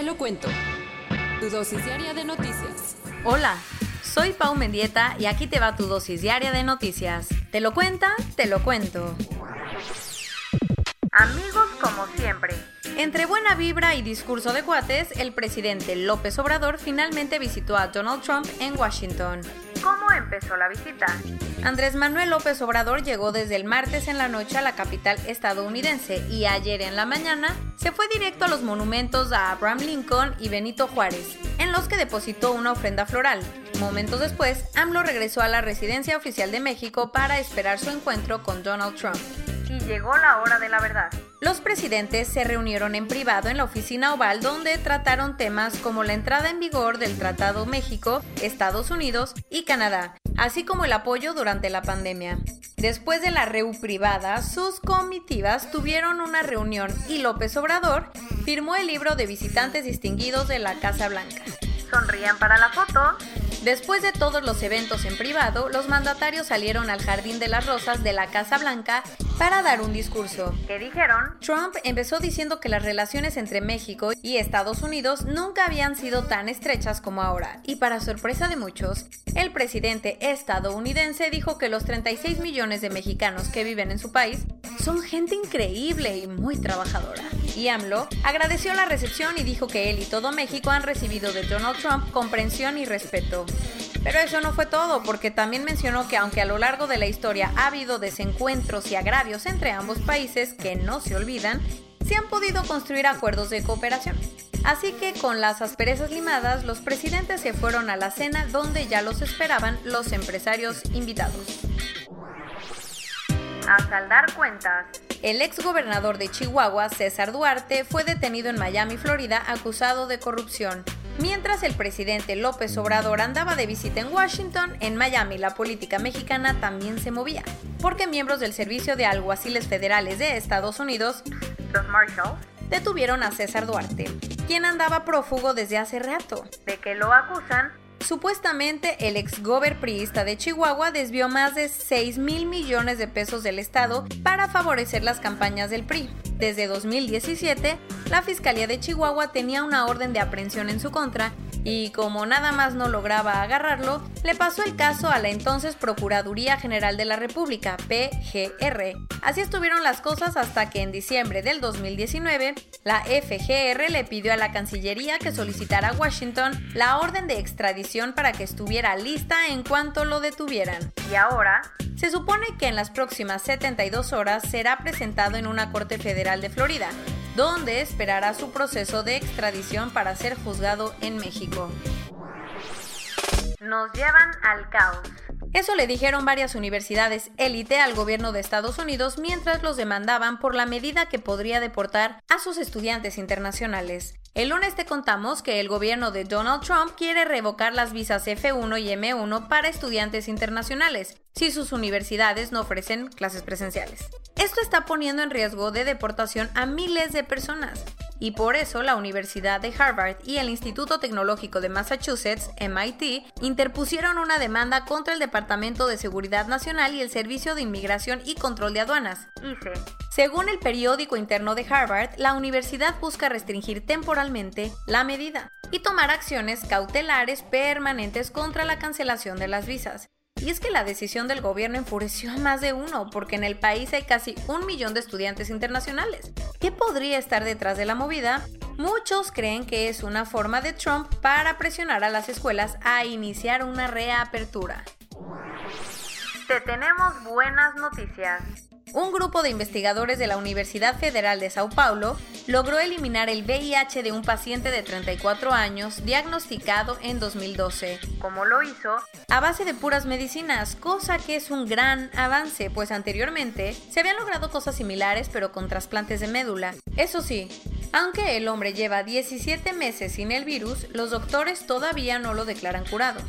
Te lo cuento. Tu dosis diaria de noticias. Hola, soy Pau Mendieta y aquí te va tu dosis diaria de noticias. ¿Te lo cuenta? Te lo cuento. Amigos como siempre. Entre buena vibra y discurso de cuates, el presidente López Obrador finalmente visitó a Donald Trump en Washington. ¿Cómo empezó la visita? Andrés Manuel López Obrador llegó desde el martes en la noche a la capital estadounidense y ayer en la mañana se fue directo a los monumentos a Abraham Lincoln y Benito Juárez, en los que depositó una ofrenda floral. Momentos después, AMLO regresó a la residencia oficial de México para esperar su encuentro con Donald Trump y llegó la hora de la verdad. Los presidentes se reunieron en privado en la oficina oval donde trataron temas como la entrada en vigor del Tratado México, Estados Unidos y Canadá, así como el apoyo durante la pandemia. Después de la reu privada, sus comitivas tuvieron una reunión y López Obrador firmó el libro de visitantes distinguidos de la Casa Blanca. Sonrían para la foto. Después de todos los eventos en privado, los mandatarios salieron al Jardín de las Rosas de la Casa Blanca para dar un discurso. ¿Qué dijeron? Trump empezó diciendo que las relaciones entre México y Estados Unidos nunca habían sido tan estrechas como ahora, y para sorpresa de muchos, el presidente estadounidense dijo que los 36 millones de mexicanos que viven en su país son gente increíble y muy trabajadora. Y AMLO agradeció la recepción y dijo que él y todo México han recibido de Donald Trump comprensión y respeto. Pero eso no fue todo, porque también mencionó que aunque a lo largo de la historia ha habido desencuentros y agravios entre ambos países que no se olvidan, se han podido construir acuerdos de cooperación. Así que con las asperezas limadas, los presidentes se fueron a la cena donde ya los esperaban los empresarios invitados. A saldar cuentas. El ex gobernador de Chihuahua, César Duarte, fue detenido en Miami, Florida, acusado de corrupción. Mientras el presidente López Obrador andaba de visita en Washington, en Miami la política mexicana también se movía, porque miembros del Servicio de Alguaciles Federales de Estados Unidos, los Marshals, detuvieron a César Duarte, quien andaba prófugo desde hace rato. ¿De que lo acusan? Supuestamente el ex priista de Chihuahua desvió más de 6 mil millones de pesos del Estado para favorecer las campañas del PRI. Desde 2017, la Fiscalía de Chihuahua tenía una orden de aprehensión en su contra y como nada más no lograba agarrarlo, le pasó el caso a la entonces Procuraduría General de la República, PGR. Así estuvieron las cosas hasta que en diciembre del 2019, la FGR le pidió a la Cancillería que solicitara a Washington la orden de extradición para que estuviera lista en cuanto lo detuvieran. Y ahora, se supone que en las próximas 72 horas será presentado en una corte federal de Florida, donde esperará su proceso de extradición para ser juzgado en México. Nos llevan al caos. Eso le dijeron varias universidades élite al gobierno de Estados Unidos mientras los demandaban por la medida que podría deportar a sus estudiantes internacionales. El lunes te contamos que el gobierno de Donald Trump quiere revocar las visas F1 y M1 para estudiantes internacionales si sus universidades no ofrecen clases presenciales. Esto está poniendo en riesgo de deportación a miles de personas y por eso la Universidad de Harvard y el Instituto Tecnológico de Massachusetts, MIT, interpusieron una demanda contra el Departamento de Seguridad Nacional y el Servicio de Inmigración y Control de Aduanas. Según el periódico interno de Harvard, la universidad busca restringir temporalmente la medida y tomar acciones cautelares permanentes contra la cancelación de las visas. Y es que la decisión del gobierno enfureció a más de uno, porque en el país hay casi un millón de estudiantes internacionales. ¿Qué podría estar detrás de la movida? Muchos creen que es una forma de Trump para presionar a las escuelas a iniciar una reapertura. Te tenemos buenas noticias. Un grupo de investigadores de la Universidad Federal de Sao Paulo logró eliminar el VIH de un paciente de 34 años diagnosticado en 2012. ¿Cómo lo hizo? A base de puras medicinas, cosa que es un gran avance, pues anteriormente se habían logrado cosas similares pero con trasplantes de médula. Eso sí, aunque el hombre lleva 17 meses sin el virus, los doctores todavía no lo declaran curado.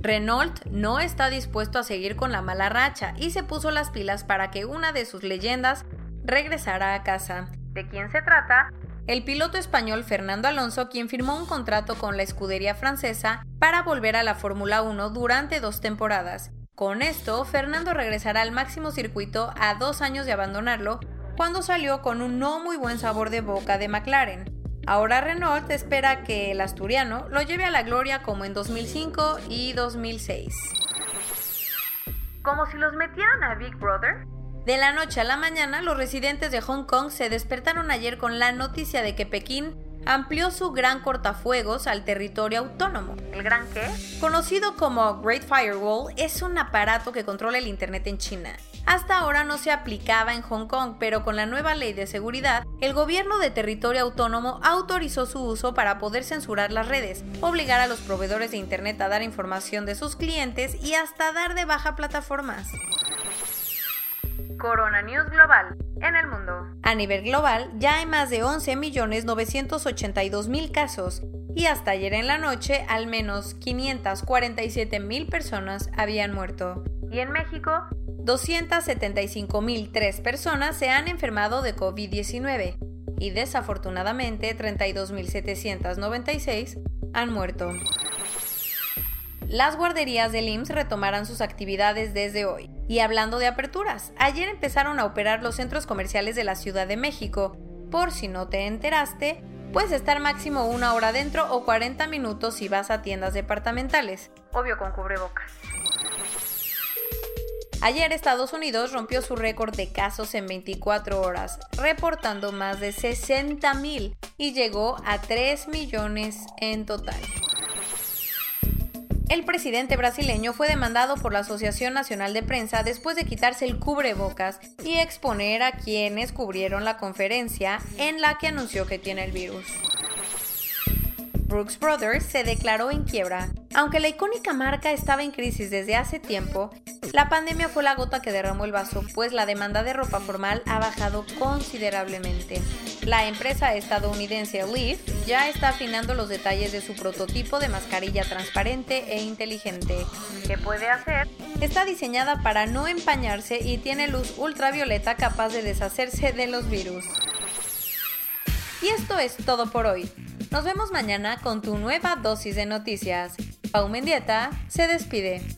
Renault no está dispuesto a seguir con la mala racha y se puso las pilas para que una de sus leyendas regresara a casa. ¿De quién se trata? El piloto español Fernando Alonso, quien firmó un contrato con la escudería francesa para volver a la Fórmula 1 durante dos temporadas. Con esto, Fernando regresará al máximo circuito a dos años de abandonarlo, cuando salió con un no muy buen sabor de boca de McLaren. Ahora Renault espera que el asturiano lo lleve a la gloria como en 2005 y 2006. Como si los metieran a Big Brother. De la noche a la mañana, los residentes de Hong Kong se despertaron ayer con la noticia de que Pekín amplió su gran cortafuegos al territorio autónomo. ¿El gran qué? Conocido como Great Firewall, es un aparato que controla el Internet en China. Hasta ahora no se aplicaba en Hong Kong, pero con la nueva ley de seguridad, el gobierno de territorio autónomo autorizó su uso para poder censurar las redes, obligar a los proveedores de Internet a dar información de sus clientes y hasta dar de baja plataformas. Corona News Global en el mundo. A nivel global, ya hay más de 11.982.000 casos y hasta ayer en la noche al menos 547.000 personas habían muerto. Y en México, 275.003 personas se han enfermado de COVID-19 y desafortunadamente 32.796 han muerto. Las guarderías del IMSS retomarán sus actividades desde hoy. Y hablando de aperturas, ayer empezaron a operar los centros comerciales de la Ciudad de México. Por si no te enteraste, puedes estar máximo una hora dentro o 40 minutos si vas a tiendas departamentales. Obvio con cubrebocas. Ayer Estados Unidos rompió su récord de casos en 24 horas, reportando más de 60.000 y llegó a 3 millones en total. El presidente brasileño fue demandado por la Asociación Nacional de Prensa después de quitarse el cubrebocas y exponer a quienes cubrieron la conferencia en la que anunció que tiene el virus. Brooks Brothers se declaró en quiebra. Aunque la icónica marca estaba en crisis desde hace tiempo, la pandemia fue la gota que derramó el vaso, pues la demanda de ropa formal ha bajado considerablemente. La empresa estadounidense Leaf ya está afinando los detalles de su prototipo de mascarilla transparente e inteligente. ¿Qué puede hacer? Está diseñada para no empañarse y tiene luz ultravioleta capaz de deshacerse de los virus. Y esto es todo por hoy. Nos vemos mañana con tu nueva dosis de noticias. Pau Mendieta se despide.